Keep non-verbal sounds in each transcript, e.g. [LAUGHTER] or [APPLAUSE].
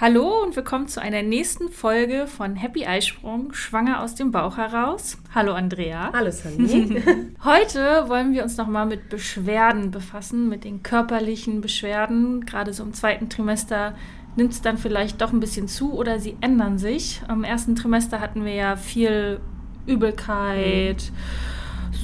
Hallo und willkommen zu einer nächsten Folge von Happy Eisprung, schwanger aus dem Bauch heraus. Hallo Andrea. Hallo Sunny. [LAUGHS] Heute wollen wir uns nochmal mit Beschwerden befassen, mit den körperlichen Beschwerden. Gerade so im zweiten Trimester nimmt es dann vielleicht doch ein bisschen zu oder sie ändern sich. Im ersten Trimester hatten wir ja viel Übelkeit,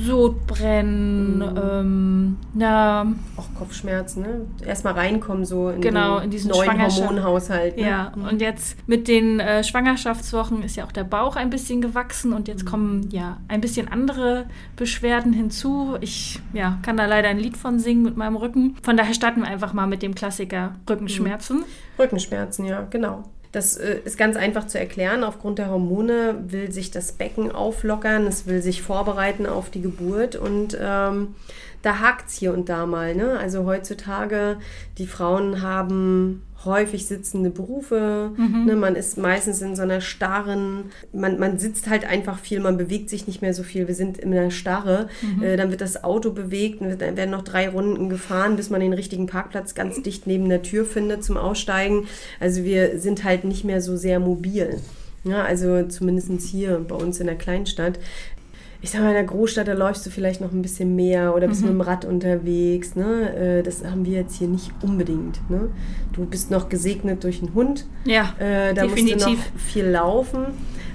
Sodbrennen, ähm, na, Auch Kopfschmerzen, ne? Erstmal reinkommen so in Genau, den in diesen neuen Hormonhaushalt. Ne? Ja, und jetzt mit den äh, Schwangerschaftswochen ist ja auch der Bauch ein bisschen gewachsen und jetzt kommen ja ein bisschen andere Beschwerden hinzu. Ich ja, kann da leider ein Lied von singen mit meinem Rücken. Von daher starten wir einfach mal mit dem Klassiker Rückenschmerzen. Rückenschmerzen, ja, genau. Das äh, ist ganz einfach zu erklären. Aufgrund der Hormone will sich das Becken auflockern, es will sich vorbereiten auf die Geburt und ähm, da hakt es hier und da mal. Ne? Also heutzutage, die Frauen haben häufig sitzende Berufe. Ne? Man ist meistens in so einer starren, man, man sitzt halt einfach viel, man bewegt sich nicht mehr so viel. Wir sind in einer Starre. Äh, dann wird das Auto bewegt, und dann werden noch drei Runden gefahren, bis man den richtigen Parkplatz ganz dicht neben der Tür findet zum Aussteigen. Also wir sind halt nicht mehr so sehr mobil. Ja, also zumindest hier bei uns in der Kleinstadt. Ich sag mal, in der Großstadt, da läufst du vielleicht noch ein bisschen mehr oder bist mit dem Rad unterwegs. Ne? Äh, Das haben wir jetzt hier nicht unbedingt. Ne? Du bist noch gesegnet durch einen Hund. Ja, Äh, da musst du definitiv. noch viel laufen.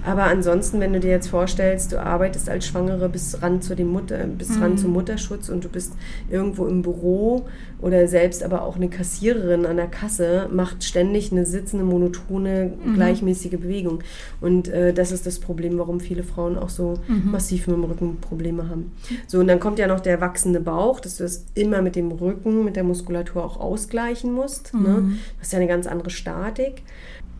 Aber ansonsten, wenn du dir jetzt vorstellst, du arbeitest als Schwangere bis ran zu dem Mutter, bis ran zum Mutterschutz und du bist irgendwo im Büro oder selbst aber auch eine Kassiererin an der Kasse, macht ständig eine sitzende, monotone, gleichmäßige Bewegung. Und äh, das ist das Problem, warum viele Frauen auch so massiv mit dem Rücken Probleme haben. So, und dann kommt ja noch der wachsende Bauch, dass du das immer mit dem Rücken, mit der Muskulatur auch ausgleichen musst. Ne? Du hast ja eine ganz andere Statik.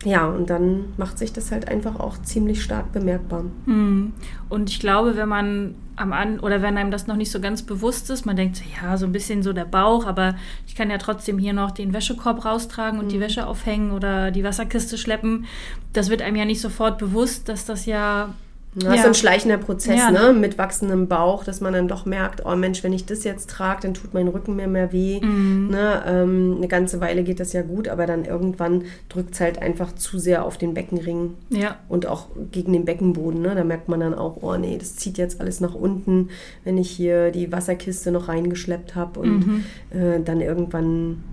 Ja, und dann macht sich das halt einfach auch ziemlich stark bemerkbar. Mm. Und ich glaube, wenn man am an oder wenn einem das noch nicht so ganz bewusst ist, man denkt ja, so ein bisschen so der Bauch, aber ich kann ja trotzdem hier noch den Wäschekorb raustragen und die Wäsche aufhängen oder die Wasserkiste schleppen. Das wird einem ja nicht sofort bewusst, dass das ja Das ist Ja. so ein schleichender Prozess, Ja, ne? ne? Mit wachsendem Bauch, dass man dann doch merkt, oh Mensch, wenn ich das jetzt trage, dann tut mein Rücken mir mehr weh. Mhm. Ne? Ähm, eine ganze Weile geht das ja gut, aber dann irgendwann drückt es halt einfach zu sehr auf den Beckenring. ja Und auch gegen den Beckenboden, ne? da merkt man dann auch, oh nee, das zieht jetzt alles nach unten, wenn ich hier die Wasserkiste noch reingeschleppt habe. Und Mhm. äh, dann irgendwann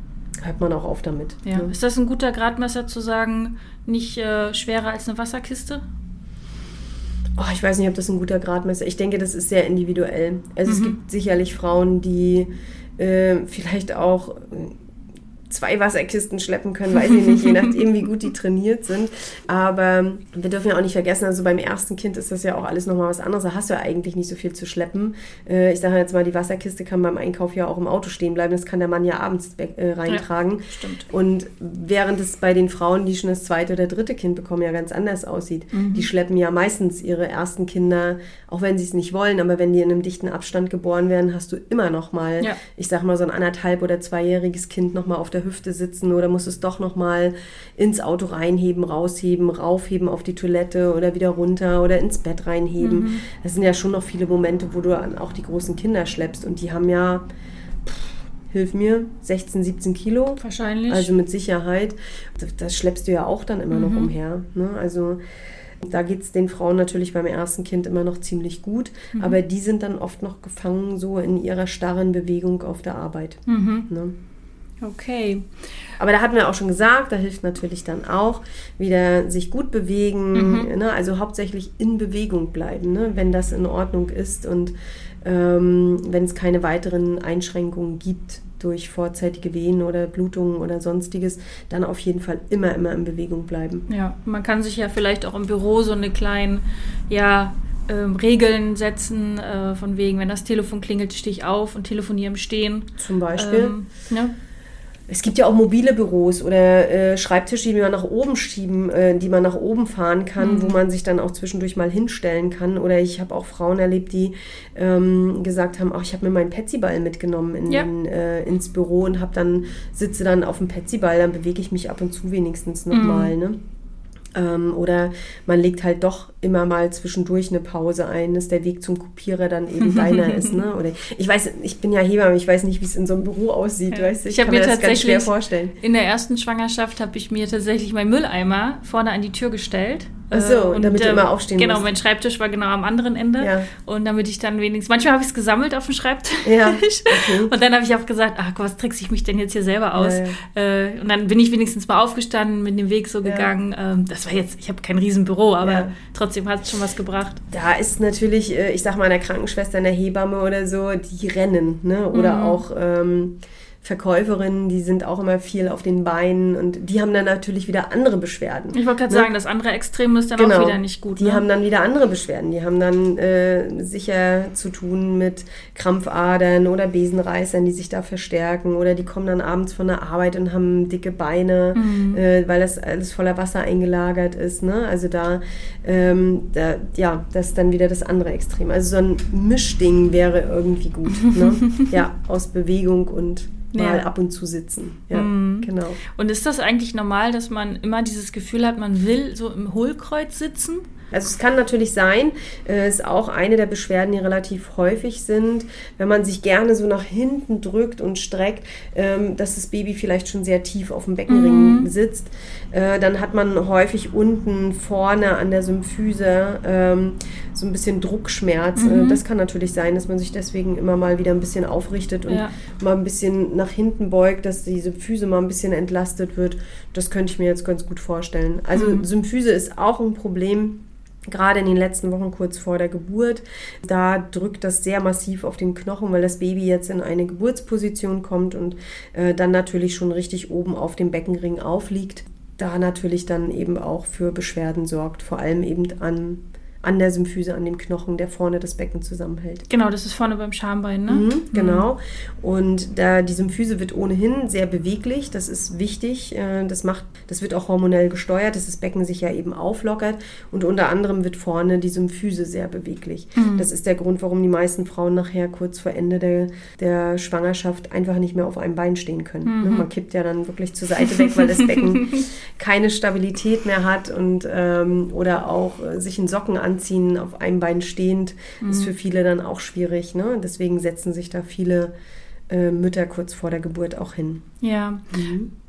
hört man auch auf damit. Ja. Ne? Ist das ein guter Gradmesser zu sagen, nicht äh, schwerer als eine Wasserkiste? Oh, ich weiß nicht, ob das ein guter Gradmesser Ich denke, das ist sehr individuell. Also Mhm. es gibt sicherlich Frauen, die äh, vielleicht auch zwei Wasserkisten schleppen können, weiß ich nicht, je nachdem, wie gut die trainiert sind. Aber wir dürfen ja auch nicht vergessen, also beim ersten Kind ist das ja auch alles nochmal was anderes. Da hast du ja eigentlich nicht so viel zu schleppen. Äh, ich sage jetzt mal, die Wasserkiste kann beim Einkauf ja auch im Auto stehen bleiben. Das kann der Mann ja abends äh, reintragen. stimmt. Und während es bei den Frauen, die schon das zweite oder dritte Kind bekommen, ja ganz anders aussieht. Die schleppen ja meistens ihre ersten Kinder, auch wenn sie es nicht wollen, aber wenn die in einem dichten Abstand geboren werden, hast du immer noch mal, Ja. ich sag mal, so ein anderthalb- oder zweijähriges Kind noch mal auf der Hüfte sitzen oder musst es doch noch mal ins Auto reinheben, rausheben, raufheben auf die Toilette oder wieder runter oder ins Bett reinheben. Das sind ja schon noch viele Momente, wo du auch die großen Kinder schleppst und die haben ja, pff, hilf mir, 16, 17 Kilo. Wahrscheinlich. Also mit Sicherheit. Das, schleppst du ja auch dann immer noch Mhm. umher. Ne? Also da geht es den Frauen natürlich beim ersten Kind immer noch ziemlich gut. Mhm. Aber die sind dann oft noch gefangen so in ihrer starren Bewegung auf der Arbeit. Mhm. Ne? Okay. Aber da hatten wir auch schon gesagt, da hilft natürlich dann auch wieder sich gut bewegen, Mhm. ne? also hauptsächlich in Bewegung bleiben, ne? wenn das in Ordnung ist und ähm, wenn es keine weiteren Einschränkungen gibt durch vorzeitige Wehen oder Blutungen oder sonstiges, dann auf jeden Fall immer, immer in Bewegung bleiben. Ja, man kann sich ja vielleicht auch im Büro so eine kleinen, ja, ähm, Regeln setzen, äh, von wegen, wenn das Telefon klingelt, stehe ich auf und telefoniere im Stehen. Zum Beispiel. Ähm, ne? Es gibt ja auch mobile Büros oder äh, Schreibtische, die man nach oben schieben, äh, die man nach oben fahren kann, Mhm. wo man sich dann auch zwischendurch mal hinstellen kann. Oder ich habe auch Frauen erlebt, die ähm, gesagt haben, ach, ich habe mir meinen Petsyball mitgenommen in, Ja. äh, ins Büro und habe dann sitze dann auf dem Petsyball, dann bewege ich mich ab und zu wenigstens nochmal. Ne? Ähm, oder man legt halt doch immer mal zwischendurch eine Pause ein, dass der Weg zum Kopierer dann eben deiner [LAUGHS] ist. Ne? Oder ich weiß, ich bin ja Hebamme, ich weiß nicht, wie es in so einem Büro aussieht. Ja. Weißt du? Ich hab kann mir das ganz schwer tatsächlich- vorstellen. In der ersten Schwangerschaft habe ich mir tatsächlich meinen Mülleimer vorne an die Tür gestellt. Ach so, Äh, damit du immer aufstehen Genau, musst. mein Schreibtisch war genau am anderen Ende. Ja. Und damit ich dann wenigstens, manchmal habe ich es gesammelt auf dem Schreibtisch. Ja, [LAUGHS] okay. Und dann habe ich auch gesagt, ach was trickse ich mich denn jetzt hier selber aus? Ja, Äh, und dann bin ich wenigstens mal aufgestanden, mit dem Weg so Ja. gegangen. Ähm, das war jetzt, ich habe kein Riesenbüro, aber Ja. Trotzdem hat es schon was gebracht. Da ist natürlich, äh, ich sag mal, eine Krankenschwester, eine Hebamme oder so, die rennen. Ne? Oder Mhm. auch ähm, Verkäuferinnen, die sind auch immer viel auf den Beinen und die haben dann natürlich wieder andere Beschwerden. Ich wollte gerade Ne? sagen, das andere Extrem ist dann auch wieder nicht gut. Die ne? haben dann wieder andere Beschwerden. Die haben dann äh, sicher zu tun mit Krampfadern oder Besenreißern, die sich da verstärken. Oder die kommen dann abends von der Arbeit und haben dicke Beine, Mhm. äh, weil das alles voller Wasser eingelagert ist. Ne? Also da, ähm, da, ja, das ist dann wieder das andere Extrem. Also so ein Mischding wäre irgendwie gut. Ne? [LAUGHS] ja, aus Bewegung und mal Ja. ab und zu sitzen. Ja, Mhm. genau. Und ist das eigentlich normal, dass man immer dieses Gefühl hat, man will so im Hohlkreuz sitzen? Also es kann natürlich sein, äh, ist auch eine der Beschwerden, die relativ häufig sind, wenn man sich gerne so nach hinten drückt und streckt, ähm, dass das Baby vielleicht schon sehr tief auf dem Beckenring Mhm. sitzt. Äh, dann hat man häufig unten vorne an der Symphyse ähm, so ein bisschen Druckschmerz. Äh, Mhm. das kann natürlich sein, dass man sich deswegen immer mal wieder ein bisschen aufrichtet und Ja. mal ein bisschen nach hinten beugt, dass die Symphyse mal ein bisschen entlastet wird. Das könnte ich mir jetzt ganz gut vorstellen. Also Mhm. Symphyse ist auch ein Problem gerade in den letzten Wochen kurz vor der Geburt. Da drückt das sehr massiv auf den Knochen, weil das Baby jetzt in eine Geburtsposition kommt und äh, dann natürlich schon richtig oben auf dem Beckenring aufliegt. Da natürlich dann eben auch für Beschwerden sorgt, vor allem eben an, an der Symphyse, an dem Knochen, der vorne das Becken zusammenhält. Genau, das ist vorne beim Schambein, ne? Mhm, genau. Und da die Symphyse wird ohnehin sehr beweglich, das ist wichtig. äh, Das macht, das wird auch hormonell gesteuert, dass das Becken sich ja eben auflockert. Und unter anderem wird vorne die Symphyse sehr beweglich. Mhm. Das ist der Grund, warum die meisten Frauen nachher kurz vor Ende der, der Schwangerschaft einfach nicht mehr auf einem Bein stehen können. Ne? Man kippt ja dann wirklich zur Seite weg, weil das Becken [LAUGHS] keine Stabilität mehr hat und ähm, oder auch äh, sich in Socken anziehen, auf einem Bein stehend, ist für viele dann auch schwierig. Ne? Deswegen setzen sich da viele äh, Mütter kurz vor der Geburt auch hin. Ja.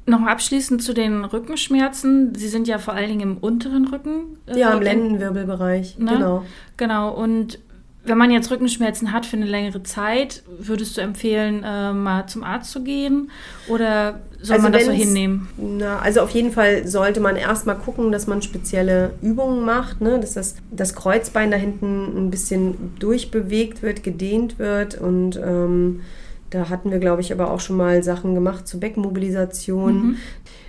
Noch abschließend zu den Rückenschmerzen. Sie sind ja vor allen Dingen im unteren Rücken. äh, Ja, im Lendenwirbelbereich, Ne? genau. Genau. Und wenn man jetzt Rückenschmerzen hat für eine längere Zeit, würdest du empfehlen, äh, mal zum Arzt zu gehen? Oder soll Also man das so hinnehmen? Na, also auf jeden Fall sollte man erstmal gucken, dass man spezielle Übungen macht, ne? dass das, das Kreuzbein da hinten ein bisschen durchbewegt wird, gedehnt wird und ähm, da hatten wir, glaube ich, aber auch schon mal Sachen gemacht zur Beckenmobilisation.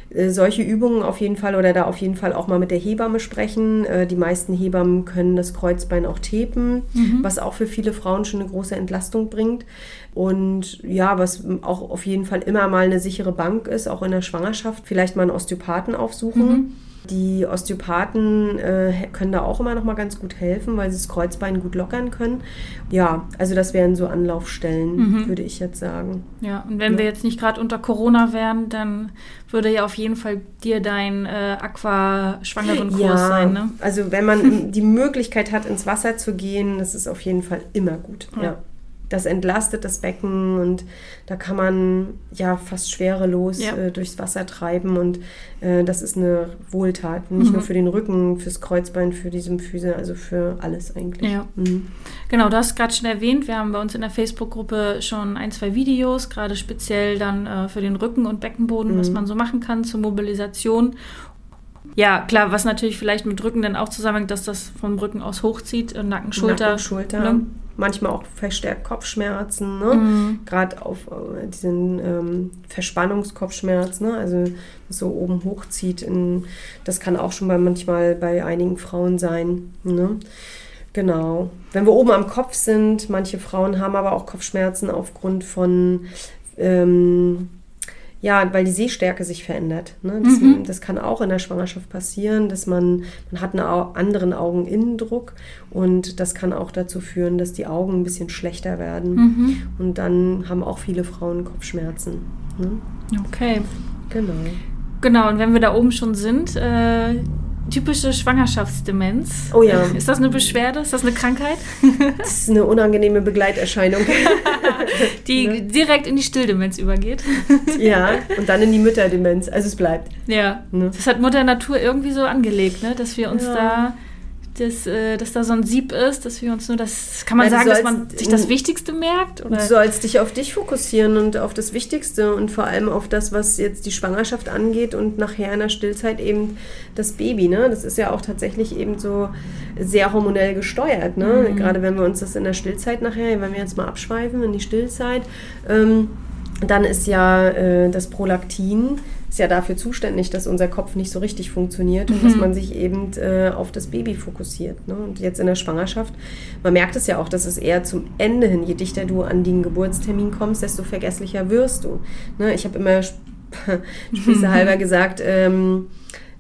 Äh, Solche Übungen auf jeden Fall oder da auf jeden Fall auch mal mit der Hebamme sprechen. Äh, Die meisten Hebammen können das Kreuzbein auch tapen, was auch für viele Frauen schon eine große Entlastung bringt. Und ja, was auch auf jeden Fall immer mal eine sichere Bank ist, auch in der Schwangerschaft, vielleicht mal einen Osteopathen aufsuchen. Die Osteopathen äh, können da auch immer noch mal ganz gut helfen, weil sie das Kreuzbein gut lockern können. Ja, also das wären so Anlaufstellen, würde ich jetzt sagen. Ja, und wenn wir jetzt nicht gerade unter Corona wären, dann würde ja auf jeden Fall dir dein äh, Aqua-Schwangeren-Kurs sein, ne? also wenn man die Möglichkeit hat, ins Wasser zu gehen, das ist auf jeden Fall immer gut. Ja. Ja. Das entlastet das Becken und da kann man ja fast schwerelos Ja. äh, durchs Wasser treiben und äh, das ist eine Wohltat. Nicht Mhm. nur für den Rücken, fürs Kreuzbein, für die Symphyse, also für alles eigentlich. Ja. Mhm. Genau, du hast gerade schon erwähnt, wir haben bei uns in der Facebook-Gruppe schon ein, zwei Videos, gerade speziell dann äh, für den Rücken und Beckenboden, was man so machen kann zur Mobilisation. Ja, klar, was natürlich vielleicht mit Rücken dann auch zusammenhängt, dass das vom Rücken aus hochzieht, äh, Nacken, Schulter. Nacken, Schulter. ne? Manchmal auch verstärkt Kopfschmerzen, ne? Mhm. Gerade auf äh, diesen ähm, Verspannungskopfschmerz, ne? Also so oben hochzieht. In, das kann auch schon bei manchmal bei einigen Frauen sein. Ne? Genau. Wenn wir oben am Kopf sind, manche Frauen haben aber auch Kopfschmerzen aufgrund von, ähm, ja, weil die Sehstärke sich verändert. Ne? Das, Mhm. das kann auch in der Schwangerschaft passieren, dass man, man hat einen anderen Augeninnendruck und das kann auch dazu führen, dass die Augen ein bisschen schlechter werden. Mhm. Und dann haben auch viele Frauen Kopfschmerzen. Ne? Okay. Genau. Genau, und wenn wir da oben schon sind, äh, typische Schwangerschaftsdemenz. Oh ja. Ist das eine Beschwerde? Ist das eine Krankheit? [LAUGHS] Das ist eine unangenehme Begleiterscheinung. [LAUGHS] Die Ne? direkt in die Stilldemenz übergeht. [LAUGHS] ja, und dann in die Mütterdemenz. Also es bleibt. Ja. Ne? Das hat Mutter Natur irgendwie so angelegt, ne? dass wir uns Ja. da, das, äh, dass da so ein Sieb ist, dass wir uns nur das, kann man Ja, sagen, dass man sich das Wichtigste merkt? Oder? Du sollst dich auf dich fokussieren und auf das Wichtigste und vor allem auf das, was jetzt die Schwangerschaft angeht und nachher in der Stillzeit eben das Baby. Ne? Das ist ja auch tatsächlich eben so sehr hormonell gesteuert. Ne? Mhm. Gerade wenn wir uns das in der Stillzeit nachher, wenn wir jetzt mal abschweifen in die Stillzeit, ähm, dann ist ja äh, das Prolaktin ist ja dafür zuständig, dass unser Kopf nicht so richtig funktioniert und dass man sich eben äh, auf das Baby fokussiert. Ne? Und jetzt in der Schwangerschaft, man merkt es ja auch, dass es eher zum Ende hin, je dichter du an den Geburtstermin kommst, desto vergesslicher wirst du. Ne? Ich habe immer [LAUGHS] spießehalber [LAUGHS] gesagt, ähm,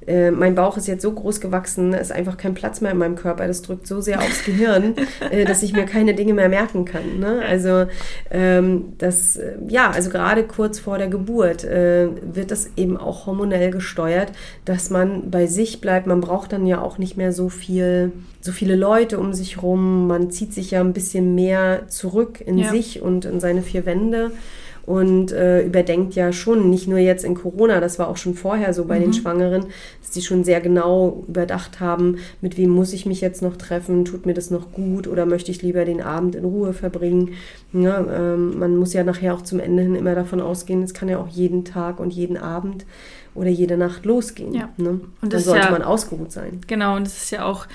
äh, mein Bauch ist jetzt so groß gewachsen, es ist einfach kein Platz mehr in meinem Körper. Das drückt so sehr aufs Gehirn, [LAUGHS] äh, dass ich mir keine Dinge mehr merken kann. Ne? Also ähm, das, äh, ja, also gerade kurz vor der Geburt äh, wird das eben auch hormonell gesteuert, dass man bei sich bleibt. Man braucht dann ja auch nicht mehr so viel, so viele Leute um sich rum. Man zieht sich ja ein bisschen mehr zurück in Ja. sich und in seine vier Wände und äh, überdenkt ja schon, nicht nur jetzt in Corona, das war auch schon vorher so bei den Schwangeren, dass die schon sehr genau überdacht haben, mit wem muss ich mich jetzt noch treffen, tut mir das noch gut oder möchte ich lieber den Abend in Ruhe verbringen. Ja, ähm, man muss ja nachher auch zum Ende hin immer davon ausgehen, es kann ja auch jeden Tag und jeden Abend oder jede Nacht losgehen. Ja. Ne? Und dann sollte ja- man ausgeruht sein. Genau, und es ist ja auch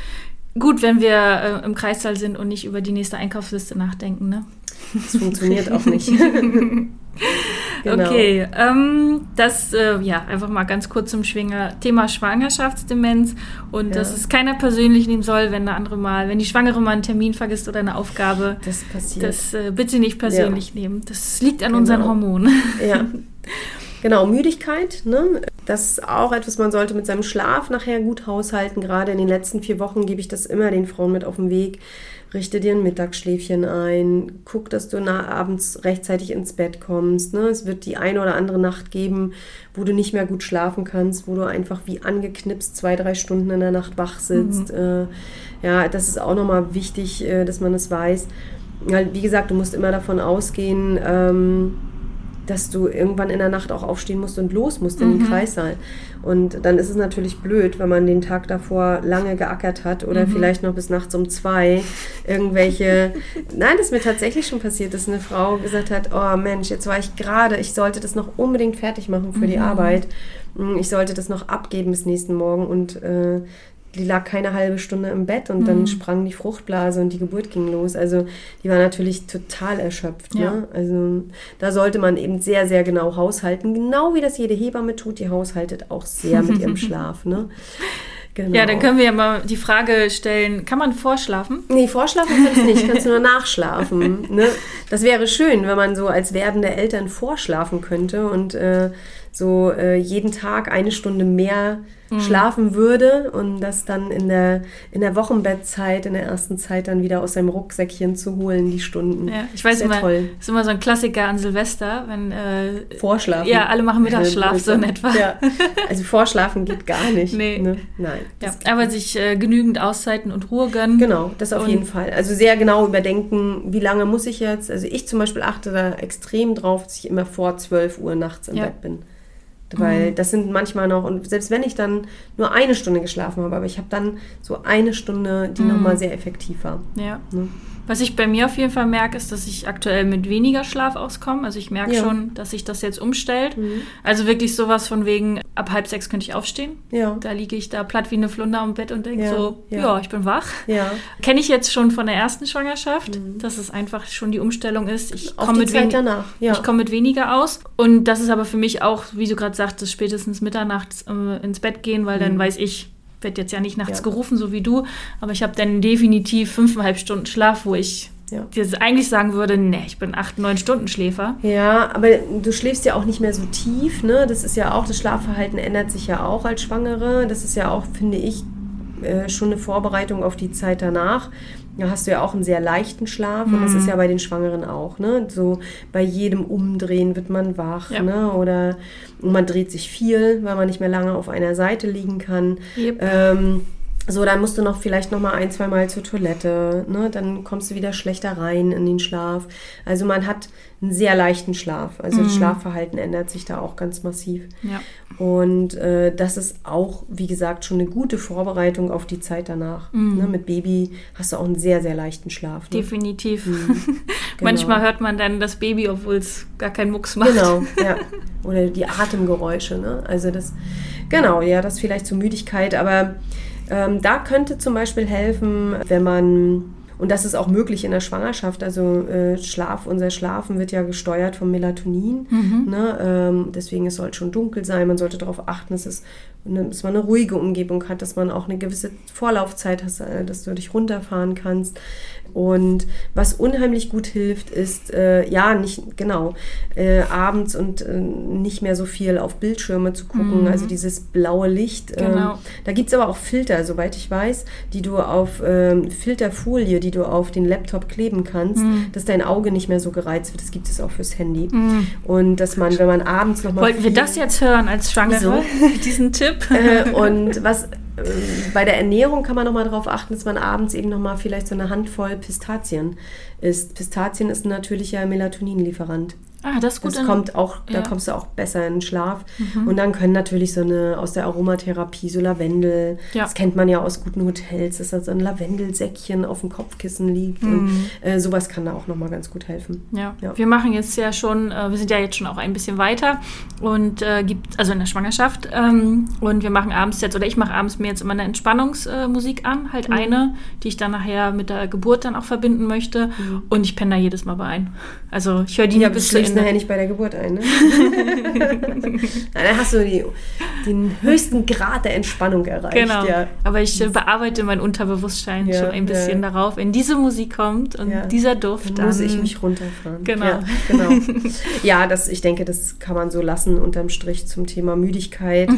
gut, wenn wir äh, im Kreissaal sind und nicht über die nächste Einkaufsliste nachdenken. Ne? Das funktioniert auch nicht. [LAUGHS] [LAUGHS] Genau. Okay, ähm, das, äh, ja, einfach mal ganz kurz zum Schwinger Thema Schwangerschaftsdemenz und Ja. dass es keiner persönlich nehmen soll, wenn eine andere mal, wenn die Schwangere mal einen Termin vergisst oder eine Aufgabe, Das passiert. das äh, bitte nicht persönlich nehmen. Das liegt an Genau. unseren Hormonen. Ja. [LAUGHS] Genau, Müdigkeit, ne? Das ist auch etwas, man sollte mit seinem Schlaf nachher gut haushalten. Gerade in den letzten vier Wochen gebe ich das immer den Frauen mit auf den Weg. Richte dir ein Mittagsschläfchen ein, guck, dass du na, abends rechtzeitig ins Bett kommst. Ne? Es wird die eine oder andere Nacht geben, wo du nicht mehr gut schlafen kannst, wo du einfach wie angeknipst zwei, drei Stunden in der Nacht wach sitzt. Äh, ja, das ist auch nochmal wichtig, äh, dass man das weiß. Weil, wie gesagt, du musst immer davon ausgehen, ähm, dass du irgendwann in der Nacht auch aufstehen musst und los musst in den Kreissaal. Und dann ist es natürlich blöd, wenn man den Tag davor lange geackert hat oder vielleicht noch bis nachts um zwei irgendwelche. [LAUGHS] Nein, das ist mir tatsächlich schon passiert, dass eine Frau gesagt hat: Oh Mensch, jetzt war ich gerade, ich sollte das noch unbedingt fertig machen für die Arbeit. Mm, Ich sollte das noch abgeben bis nächsten Morgen und äh, die lag keine halbe Stunde im Bett und dann sprang die Fruchtblase und die Geburt ging los. Also die war natürlich total erschöpft. Ja. Ne? Also da sollte man eben sehr, sehr genau haushalten. Genau wie das jede Hebamme tut, die haushaltet auch sehr mit ihrem [LAUGHS] Schlaf. Ne? Genau. Ja, dann können wir ja mal die Frage stellen, kann man vorschlafen? Nee, vorschlafen kannst du nicht, kannst du nur nachschlafen. [LAUGHS] Ne? Das wäre schön, wenn man so als werdende Eltern vorschlafen könnte und äh, so äh, jeden Tag eine Stunde mehr Mhm. schlafen würde und das dann in der, in der Wochenbettzeit, in der ersten Zeit dann wieder aus seinem Rucksäckchen zu holen, die Stunden. Ja, ich weiß immer, toll. ist immer so ein Klassiker an Silvester, wenn äh, Vorschlafen. Ja, alle machen Mittagsschlaf, [LAUGHS] so in etwa. Ja. Also vorschlafen geht gar nicht. Nee. Ne? Nein. ja, aber sich äh, genügend Auszeiten und Ruhe gönnen. Genau, das auf jeden Fall. Also sehr genau überdenken, wie lange muss ich jetzt. Also ich zum Beispiel achte da extrem drauf, dass ich immer vor 12 Uhr nachts im Ja. Bett bin. Weil das sind manchmal noch, und selbst wenn ich dann nur eine Stunde geschlafen habe, aber ich habe dann so eine Stunde, die noch nochmal sehr effektiv war. Ja. Ne? Was ich bei mir auf jeden Fall merke, ist, dass ich aktuell mit weniger Schlaf auskomme. Also ich merke Ja. schon, dass sich das jetzt umstellt. Mhm. Also wirklich sowas von wegen, ab halb sechs könnte ich aufstehen. Ja. Da liege ich da platt wie eine Flunder am Bett und denke Ja, so, ja. ja. ich bin wach. Ja. Kenne ich jetzt schon von der ersten Schwangerschaft, dass es einfach schon die Umstellung ist. Ich Mhm. Komme mit, wen. Ja. ich komme mit weniger aus. Und das ist aber für mich auch, wie du gerade sagtest, spätestens mitternachts äh, ins Bett gehen, weil Mhm. dann weiß ich, werde jetzt ja nicht nachts gerufen, so wie du, aber ich habe dann definitiv fünfeinhalb Stunden Schlaf, wo ich Ja. dir eigentlich sagen würde, nee, ich bin acht, neun Stunden Schläfer. Ja, aber du schläfst ja auch nicht mehr so tief, ne? Das ist ja auch, das Schlafverhalten ändert sich ja auch als Schwangere. Das ist ja auch, finde ich, äh, schon eine Vorbereitung auf die Zeit danach. Da hast du ja auch einen sehr leichten Schlaf und das ist ja bei den Schwangeren auch, ne? So bei jedem Umdrehen wird man wach, Ja. ne? Oder man dreht sich viel, weil man nicht mehr lange auf einer Seite liegen kann. Yep. Ähm, so, dann musst du noch vielleicht noch mal ein, zwei Mal zur Toilette, ne? Dann kommst du wieder schlechter rein in den Schlaf. Also man hat einen sehr leichten Schlaf. Also das Schlafverhalten ändert sich da auch ganz massiv. Ja. Und äh, das ist auch, wie gesagt, schon eine gute Vorbereitung auf die Zeit danach. Ne? Mit Baby hast du auch einen sehr, sehr leichten Schlaf. Ne? Definitiv. [LAUGHS] Genau. Manchmal hört man dann das Baby, obwohl es gar keinen Mucks macht. Genau, [LAUGHS] ja. Oder die Atemgeräusche, ne? Also das, genau, ja, das vielleicht zur Müdigkeit, aber ähm, da könnte zum Beispiel helfen, wenn man, und das ist auch möglich in der Schwangerschaft, also äh, Schlaf, unser Schlafen wird ja gesteuert vom Melatonin, ne? ähm, deswegen es soll schon dunkel sein, man sollte darauf achten, dass, es, dass man eine ruhige Umgebung hat, dass man auch eine gewisse Vorlaufzeit hat, äh, dass du dich runterfahren kannst. Und was unheimlich gut hilft, ist, äh, ja, nicht, genau, äh, abends und äh, nicht mehr so viel auf Bildschirme zu gucken, also dieses blaue Licht. ähm, Genau. da gibt es aber auch Filter, soweit ich weiß, die du auf ähm, Filterfolie, die du auf den Laptop kleben kannst, Mhm. dass dein Auge nicht mehr so gereizt wird. Das gibt es auch fürs Handy. Und dass man, wenn man abends nochmal. Wollten wir das jetzt hören als Schwangere? [LAUGHS] Diesen Tipp? Äh, und was äh, bei der Ernährung kann man nochmal darauf achten, dass man abends eben nochmal vielleicht so eine Handvoll Pistazien isst. Pistazien ist ein natürlicher Melatoninlieferant. ah, das ist gut. Das kommt auch, da ja. Mhm. kommst du auch besser in den Schlaf. Und dann können natürlich so eine aus der Aromatherapie, so Lavendel, Ja. das kennt man ja aus guten Hotels, dass da so ein Lavendelsäckchen auf dem Kopfkissen liegt. Mhm. Und äh, sowas kann da auch nochmal ganz gut helfen. Ja. Ja. wir machen jetzt ja schon, äh, wir sind ja jetzt schon auch ein bisschen weiter und äh, gibt, also in der Schwangerschaft ähm, und wir machen abends jetzt, oder ich mache abends mir jetzt immer eine Entspannungsmusik an, halt Mhm. eine, die ich dann nachher mit der Geburt dann auch verbinden möchte und ich penne da jedes Mal bei ein. Also ich höre die Ja, bis schläfst Ende. nachher nicht bei der Geburt ein, ne? [LAUGHS] [LAUGHS] Dann hast du die, den höchsten Grad der Entspannung erreicht. Genau, Ja. aber ich äh, bearbeite mein Unterbewusstsein Ja, schon ein bisschen ja. darauf. Wenn diese Musik kommt und dieser Duft, Dann muss ich mich runterfahren. Genau. Ja, genau. [LAUGHS] ja das, ich denke, das kann man so lassen unterm Strich zum Thema Müdigkeit.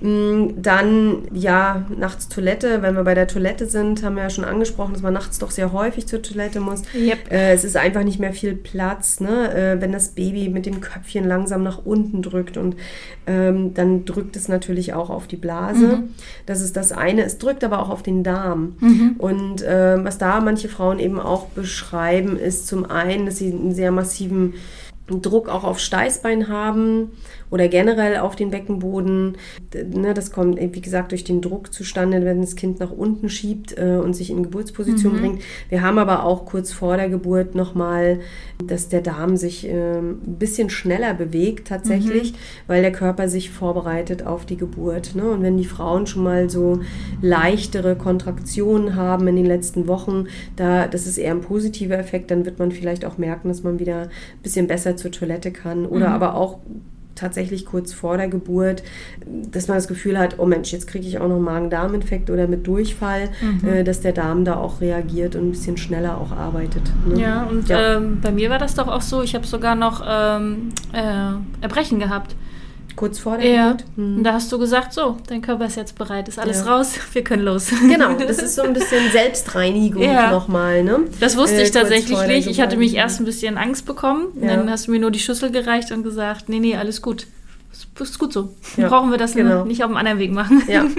Mm, Dann, ja, nachts Toilette. Wenn wir bei der Toilette sind, haben wir ja schon angesprochen, dass man nachts doch sehr häufig zur Toilette muss. Yep. Äh, es ist einfach nicht mehr viel Platz, ne? äh, wenn das Baby mit dem Köpfchen langsam nach unten drückt und ähm, dann drückt es natürlich auch auf die Blase. Das ist das eine. Es drückt aber auch auf den Darm. Und ähm, was da manche Frauen eben auch beschreiben, ist zum einen, dass sie einen sehr massiven Druck auch auf Steißbein haben oder generell auf den Beckenboden. Ne, das kommt, wie gesagt, durch den Druck zustande, wenn das Kind nach unten schiebt äh, und sich in Geburtsposition bringt. Wir haben aber auch kurz vor der Geburt nochmal, dass der Darm sich ähm, ein bisschen schneller bewegt tatsächlich, weil der Körper sich vorbereitet auf die Geburt. Ne? Und wenn die Frauen schon mal so leichtere Kontraktionen haben in den letzten Wochen, da, das ist eher ein positiver Effekt, dann wird man vielleicht auch merken, dass man wieder ein bisschen besser zur Toilette kann oder aber auch tatsächlich kurz vor der Geburt, dass man das Gefühl hat, oh Mensch, jetzt kriege ich auch noch Magen-Darm-Infekt oder mit Durchfall, äh, dass der Darm da auch reagiert und ein bisschen schneller auch arbeitet. Ne? Ja, und Ja. Ähm, bei mir war das doch auch so, ich habe sogar noch ähm, äh, Erbrechen gehabt. Kurz vor der Ja. Geburt. Hm. Und da hast du gesagt, so, dein Körper ist jetzt bereit, ist alles Ja. raus, [LAUGHS] wir können los. Genau, das ist so ein bisschen [LAUGHS] Selbstreinigung Ja. nochmal. Ne? Das wusste Äh, ich kurz tatsächlich nicht. Ich hatte mich erst ein bisschen Angst bekommen. Ja. Dann hast du mir nur die Schüssel gereicht und gesagt, nee, nee, alles gut. Ist, ist gut so. Brauchen wir das genau. nicht auf einem anderen Weg machen. Ja. [LAUGHS]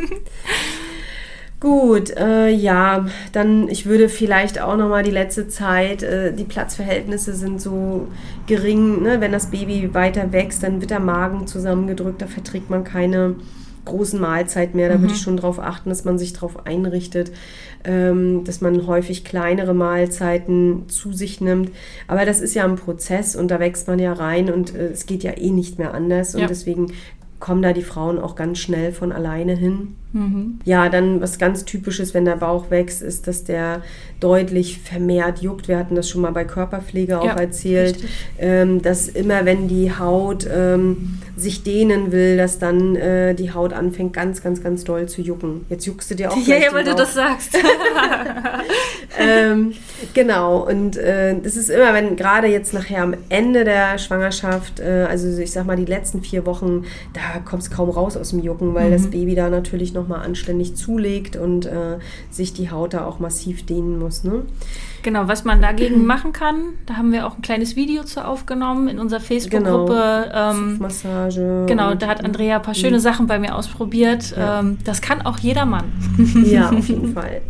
Gut, äh, ja, dann ich würde vielleicht auch nochmal die letzte Zeit, äh, die Platzverhältnisse sind so gering, ne? wenn das Baby weiter wächst, dann wird der Magen zusammengedrückt, da verträgt man keine großen Mahlzeiten mehr, da würde ich schon darauf achten, dass man sich darauf einrichtet, ähm, dass man häufig kleinere Mahlzeiten zu sich nimmt. Aber das ist ja ein Prozess und da wächst man ja rein und äh, es geht ja eh nicht mehr anders und Ja. deswegen kommen da die Frauen auch ganz schnell von alleine hin. Mhm. Ja, dann was ganz typisches, wenn der Bauch wächst, ist, dass der deutlich vermehrt juckt. Wir hatten das schon mal bei Körperpflege auch Ja, erzählt, ähm, dass immer wenn die Haut ähm, sich dehnen will, dass dann äh, die Haut anfängt ganz, ganz, ganz doll zu jucken. Jetzt juckst du dir auch [LAUGHS] Ja, ja, weil du das sagst. [LAUGHS] [LAUGHS] ähm, [LAUGHS] genau, und äh, das ist immer, wenn gerade jetzt nachher am Ende der Schwangerschaft, äh, also ich sag mal die letzten vier Wochen, da kommt es kaum raus aus dem Jucken, weil das Baby da natürlich nochmal anständig zulegt und äh, sich die Haut da auch massiv dehnen muss. Ne? Genau, was man dagegen machen kann, da haben wir auch ein kleines Video zu aufgenommen in unserer Facebook-Gruppe. Ähm, Massage. genau, da hat Andrea ein paar schöne Sachen bei mir ausprobiert. Ja. Ähm, das kann auch jeder Mann. [LAUGHS] Ja, auf jeden [LAUGHS] Fall.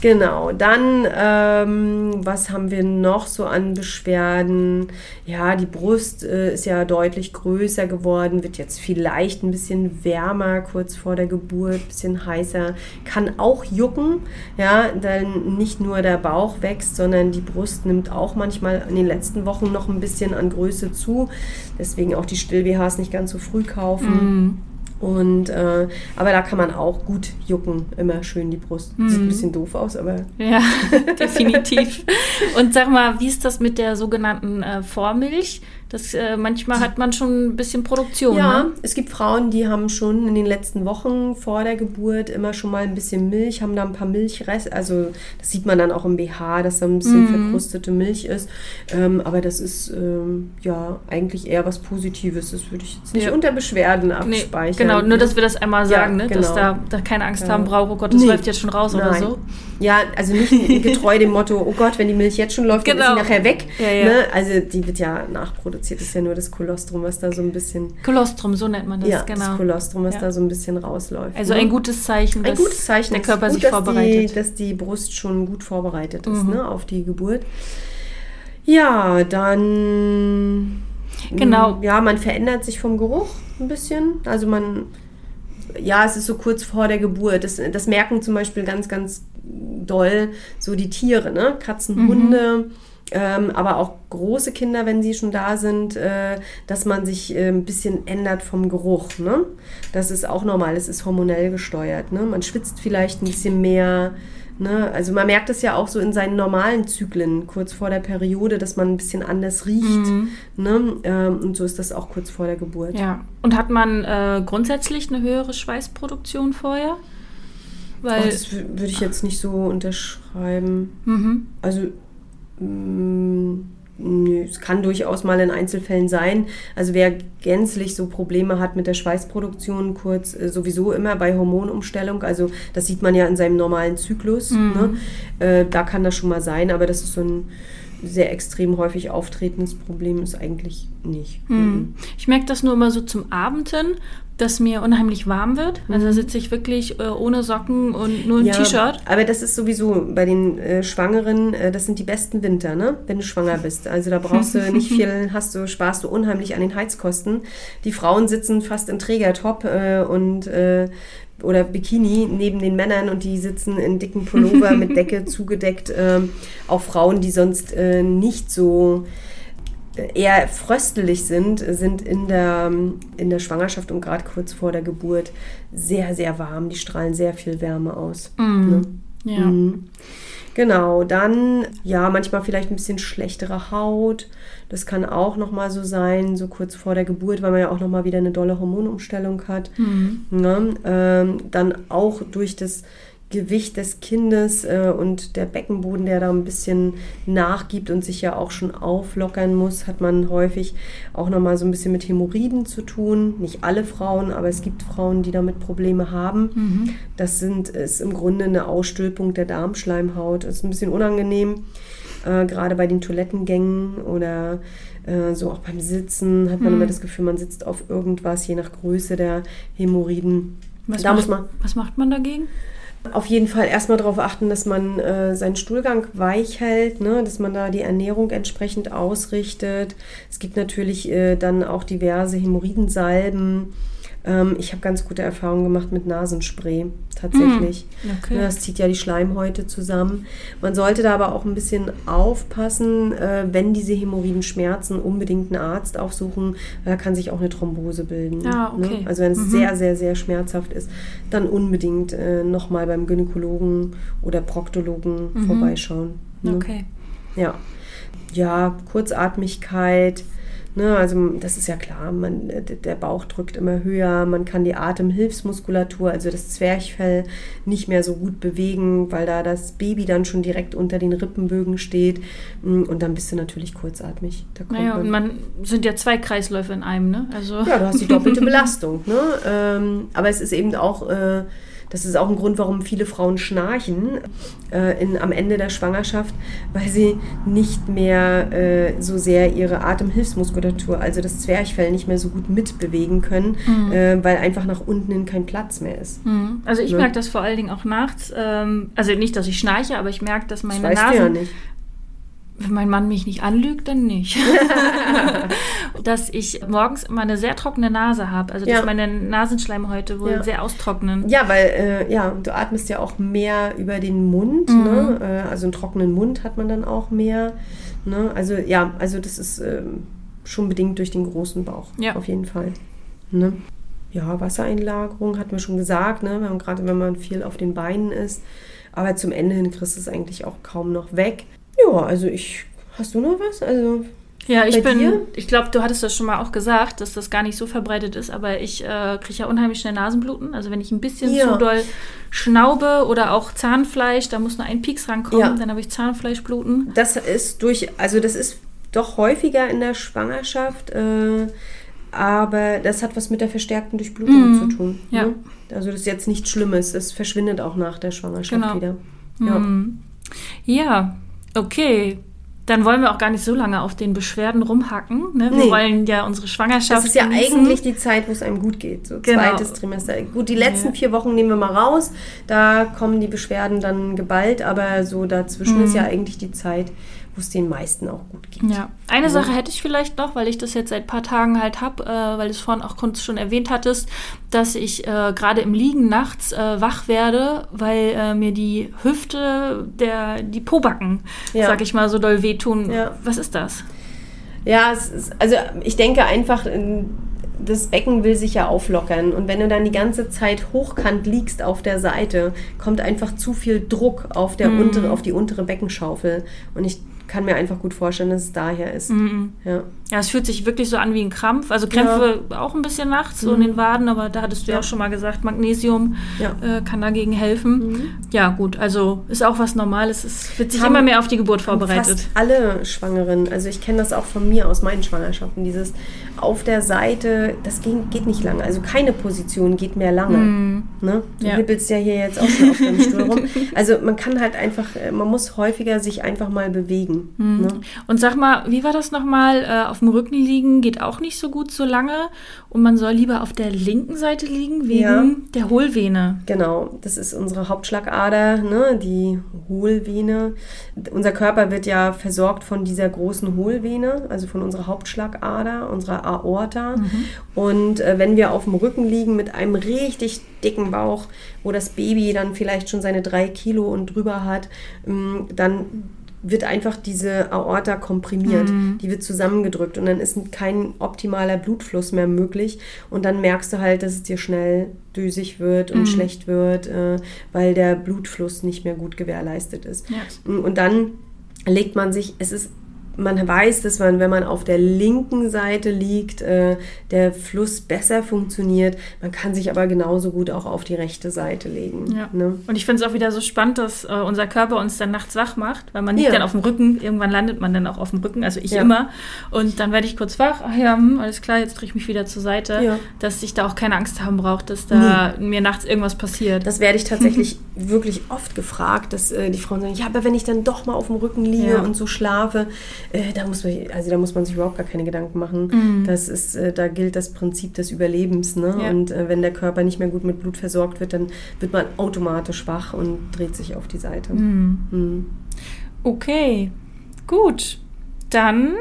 Genau, dann, ähm, was haben wir noch so an Beschwerden? Ja, die Brust äh, ist ja deutlich größer geworden, wird jetzt vielleicht ein bisschen wärmer kurz vor der Geburt, ein bisschen heißer, kann auch jucken, ja, denn nicht nur der Bauch wächst, sondern die Brust nimmt auch manchmal in den letzten Wochen noch ein bisschen an Größe zu. Deswegen auch die Still-BHs nicht ganz so früh kaufen. Und äh, aber da kann man auch gut jucken, immer schön die Brust. Sieht ein bisschen doof aus, aber Ja, [LAUGHS] definitiv. Und sag mal, wie ist das mit der sogenannten äh, Vormilch? Das, äh, manchmal hat man schon ein bisschen Produktion. ja, Ne? es gibt Frauen, die haben schon in den letzten Wochen vor der Geburt immer schon mal ein bisschen Milch, haben da ein paar Milchreste, also das sieht man dann auch im BH, dass da ein bisschen Mhm. verkrustete Milch ist. Ähm, aber das ist ähm, ja eigentlich eher was Positives. Das würde ich jetzt nicht Ja. unter Beschwerden Nee, abspeichern. genau, nur ne? dass wir das einmal Ja, sagen, ne? dass genau. da, da keine Angst Ja. haben braucht, oh Gott, das Nee. läuft jetzt schon raus oder Nein. so. Ja, also nicht getreu dem Motto, oh Gott, wenn die Milch jetzt schon läuft, dann Genau. ist sie nachher weg. Ja, ja. Ne? Also die wird ja nachproduziert, das ist ja nur das Kolostrum, was da so ein bisschen, Kolostrum, so nennt man das, ja, genau. das Kolostrum, was Ja. da so ein bisschen rausläuft. Also ne? ein gutes Zeichen, Ein dass gutes Zeichen. der Körper ist sich gut, vorbereitet. Dass die, dass die Brust schon gut vorbereitet ist Mhm. ne, auf die Geburt. Ja, dann. Genau. mm, Ja, man verändert sich vom Geruch ein bisschen. Also man. Ja, es ist so kurz vor der Geburt. Das, das merken zum Beispiel ganz, ganz doll so die Tiere, ne? Katzen, Mhm. Hunde. Ähm, aber auch große Kinder, wenn sie schon da sind, äh, dass man sich äh, ein bisschen ändert vom Geruch. Ne? Das ist auch normal, es ist hormonell gesteuert. Ne? Man schwitzt vielleicht ein bisschen mehr. Ne? Also man merkt es ja auch so in seinen normalen Zyklen, kurz vor der Periode, dass man ein bisschen anders riecht. Ne? Ähm, und so ist das auch kurz vor der Geburt. Mhm. Ja. Und hat man äh, grundsätzlich eine höhere Schweißproduktion vorher? Weil, Ach, das wü- würde ich jetzt nicht so unterschreiben. mhm. Also, es kann durchaus mal in Einzelfällen sein. Also, wer gänzlich so Probleme hat mit der Schweißproduktion, kurz äh, sowieso immer bei Hormonumstellung, also das sieht man ja in seinem normalen Zyklus, ne? äh, da kann das schon mal sein, aber das ist so ein sehr extrem häufig auftretendes Problem, ist eigentlich nicht. Mhm. Ich merke das nur immer so zum Abend hin, dass mir unheimlich warm wird. Also da sitze ich wirklich äh, ohne Socken und nur ein Mhm. Ja, T-Shirt. Aber das ist sowieso bei den äh, Schwangeren, äh, das sind die besten Winter, ne? Wenn du schwanger [LAUGHS] bist. Also da brauchst du nicht viel, hast du, sparst du unheimlich an den Heizkosten. Die Frauen sitzen fast in Trägertop äh, und äh, oder Bikini neben den Männern und die sitzen in dicken Pullover [LAUGHS] mit Decke zugedeckt. ähm, auch Frauen, die sonst äh, nicht so eher fröstelig sind, sind in der, in der Schwangerschaft und gerade kurz vor der Geburt sehr, sehr warm. Die strahlen sehr viel Wärme aus. Ne? Ja. Mhm. Genau, dann ja, manchmal vielleicht ein bisschen schlechtere Haut. Das kann auch nochmal so sein, so kurz vor der Geburt, weil man ja auch nochmal wieder eine dolle Hormonumstellung hat. Ne? Ähm, dann auch durch das Gewicht des Kindes äh, und der Beckenboden, der da ein bisschen nachgibt und sich ja auch schon auflockern muss, hat man häufig auch nochmal so ein bisschen mit Hämorrhoiden zu tun. Nicht alle Frauen, aber es gibt Frauen, die damit Probleme haben. Das sind, ist im Grunde eine Ausstülpung der Darmschleimhaut. Das ist ein bisschen unangenehm, äh, gerade bei den Toilettengängen oder äh, so auch beim Sitzen hat man immer das Gefühl, man sitzt auf irgendwas, je nach Größe der Hämorrhoiden. Was, da macht, muss man was macht man dagegen? Auf jeden Fall erstmal darauf achten, dass man äh, seinen Stuhlgang weich hält, ne? dass man da die Ernährung entsprechend ausrichtet. Es gibt natürlich äh, dann auch diverse Hämorrhoidensalben, Ähm, ich habe ganz gute Erfahrungen gemacht mit Nasenspray, tatsächlich. Mm, okay. Ja, das zieht ja die Schleimhäute zusammen. Man sollte da aber auch ein bisschen aufpassen, äh, wenn diese Hämorrhoiden schmerzen, unbedingt einen Arzt aufsuchen. Da kann sich auch eine Thrombose bilden. Ah, okay. Ne? Also wenn es Mhm. sehr, sehr, sehr schmerzhaft ist, dann unbedingt äh, nochmal beim Gynäkologen oder Proktologen Mhm. vorbeischauen. Ne? Okay. Ja. Ja, Kurzatmigkeit. Ne, also das ist ja klar, man, der Bauch drückt immer höher, man kann die Atemhilfsmuskulatur, also das Zwerchfell, nicht mehr so gut bewegen, weil da das Baby dann schon direkt unter den Rippenbögen steht. Mm, Und dann bist du natürlich kurzatmig. Naja, und man sind ja zwei Kreisläufe in einem, ne? Also. ja, du hast die doppelte [LAUGHS] Belastung. Ne? Ähm, aber es ist eben auch, äh, das ist auch ein Grund, warum viele Frauen schnarchen äh, in, am Ende der Schwangerschaft, weil sie nicht mehr äh, so sehr ihre Atemhilfsmuskulatur, also das Zwerchfell, nicht mehr so gut mitbewegen können, äh, weil einfach nach unten hin kein Platz mehr ist. Mhm. Also ich Ne? merke das vor allen Dingen auch nachts. Ähm, also nicht, dass ich schnarche, aber ich merke, dass Das meine weißt Nase. du ja. Wenn mein Mann mich nicht anlügt, dann nicht. [LAUGHS] dass ich morgens immer eine sehr trockene Nase habe. Also dass Ja. meine Nasenschleimhäute wohl Ja. sehr austrocknen. Ja, weil äh, ja, du atmest ja auch mehr über den Mund. Mhm. Ne? Äh, also einen trockenen Mund hat man dann auch mehr. Ne? Also ja, also das ist ähm, schon bedingt durch den großen Bauch. Ja. Auf jeden Fall. Ne? Ja, Wassereinlagerung hatten wir schon gesagt, ne? gerade wenn man viel auf den Beinen ist. Aber zum Ende hin kriegst du es eigentlich auch kaum noch weg. Ja, also ich. Hast du noch was? Also Ja, ich bin, dir? ich glaube, du hattest das schon mal auch gesagt, dass das gar nicht so verbreitet ist, aber ich äh, kriege ja unheimlich schnell Nasenbluten. Also wenn ich ein bisschen Ja. zu doll schnaube oder auch Zahnfleisch, da muss nur ein Pieks rankommen, Ja. dann habe ich Zahnfleischbluten. Das ist durch, also das ist doch häufiger in der Schwangerschaft, äh, aber das hat was mit der verstärkten Durchblutung Mhm. zu tun. Ja. Ne? Also das ist jetzt nichts Schlimmes, das verschwindet auch nach der Schwangerschaft Genau. wieder. Ja. Mhm. Ja, okay. Dann wollen wir auch gar nicht so lange auf den Beschwerden rumhacken. Ne? Wir Nee. wollen ja unsere Schwangerschaft. Das ist ja genießen. eigentlich die Zeit, wo es einem gut geht. So Genau. zweites Trimester. Gut, die letzten Ja. vier Wochen nehmen wir mal raus. Da kommen die Beschwerden dann geballt, aber so dazwischen Mhm. ist ja eigentlich die Zeit, wo es den meisten auch gut geht. Ja, eine Ja. Sache hätte ich vielleicht noch, weil ich das jetzt seit ein paar Tagen halt habe, äh, weil du es vorhin auch kurz schon erwähnt hattest, dass ich äh, gerade im Liegen nachts äh, wach werde, weil äh, mir die Hüfte, der, die Pobacken, Ja. sag ich mal, so doll wehtun. Ja. Was ist das? Ja, es ist, also ich denke einfach, ähm, das Becken will sich ja auflockern. Und wenn du dann die ganze Zeit hochkant liegst auf der Seite, kommt einfach zu viel Druck auf, der Mhm. untere, auf die untere Beckenschaufel. Und ich kann mir einfach gut vorstellen, dass es daher ist. Mhm. Ja. Ja, es fühlt sich wirklich so an wie ein Krampf. Also Krämpfe auch ein bisschen nachts, so in den Waden, aber da hattest du ja, Ja. auch schon mal gesagt, Magnesium Ja. äh, kann dagegen helfen. Ja, gut, also ist auch was Normales. Es wird sich Haben- immer mehr auf die Geburt vorbereitet. Fast alle Schwangeren, also ich kenne das auch von mir aus meinen Schwangerschaften, dieses auf der Seite, das geht, geht nicht lange. Also keine Position geht mehr lange. Ne? Du Ja. hippelst ja hier jetzt auch schon auf deinem Stuhl rum. [LAUGHS] Also man kann halt einfach, äh, man muss häufiger sich einfach mal bewegen. Ne? Und sag mal, wie war das nochmal? Äh, auf dem Rücken liegen geht auch nicht so gut so lange. Und man soll lieber auf der linken Seite liegen, wegen Ja. der Hohlvene. Genau, das ist unsere Hauptschlagader, ne, die Hohlvene. Unser Körper wird ja versorgt von dieser großen Hohlvene, also von unserer Hauptschlagader, unserer Aorta. Und äh, wenn wir auf dem Rücken liegen mit einem richtig dicken Bauch, wo das Baby dann vielleicht schon seine drei Kilo und drüber hat, ähm, dann wird einfach diese Aorta komprimiert, die wird zusammengedrückt und dann ist kein optimaler Blutfluss mehr möglich und dann merkst du halt, dass es dir schnell dösig wird und schlecht wird, äh, weil der Blutfluss nicht mehr gut gewährleistet ist. Ja. Und dann legt man sich, es ist man weiß, dass man, wenn man auf der linken Seite liegt, äh, der Fluss besser funktioniert. Man kann sich aber genauso gut auch auf die rechte Seite legen. Ja. Ne? Und ich finde es auch wieder so spannend, dass äh, unser Körper uns dann nachts wach macht, weil man liegt Ja. dann auf dem Rücken, irgendwann landet man dann auch auf dem Rücken, also ich Ja. immer. Und dann werde ich kurz wach, ach ja, hm, alles klar, jetzt drehe ich mich wieder zur Seite, Ja. dass ich da auch keine Angst haben brauche, dass da mir nachts irgendwas passiert. Das werde ich tatsächlich [LAUGHS] wirklich oft gefragt, dass äh, die Frauen sagen, ja, aber wenn ich dann doch mal auf dem Rücken liege und so schlafe, äh, da muss man, also da muss man sich überhaupt gar keine Gedanken machen. Mhm. Das ist, äh, da gilt das Prinzip des Überlebens, ne? Ja. Und äh, wenn der Körper nicht mehr gut mit Blut versorgt wird, dann wird man automatisch wach und dreht sich auf die Seite. Mhm. Mhm. Okay, gut. Dann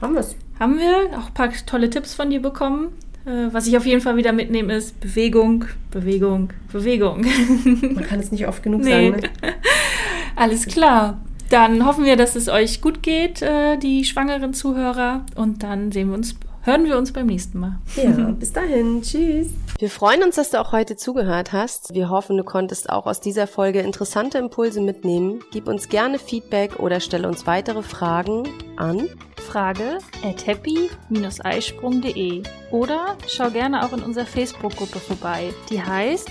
Haben wir es. haben wir auch ein paar tolle Tipps von dir bekommen. Äh, was ich auf jeden Fall wieder mitnehme, ist Bewegung, Bewegung, Bewegung. Man kann es nicht oft genug [LAUGHS] Nee. sagen. Ne? [LAUGHS] Alles klar. Dann hoffen wir, dass es euch gut geht, äh, die schwangeren Zuhörer. Und dann sehen wir uns, hören wir uns beim nächsten Mal. Ja, [LAUGHS] bis dahin. Tschüss. Wir freuen uns, dass du auch heute zugehört hast. Wir hoffen, du konntest auch aus dieser Folge interessante Impulse mitnehmen. Gib uns gerne Feedback oder stelle uns weitere Fragen an. Frage at happy-eisprung.de oder schau gerne auch in unserer Facebook-Gruppe vorbei. Die heißt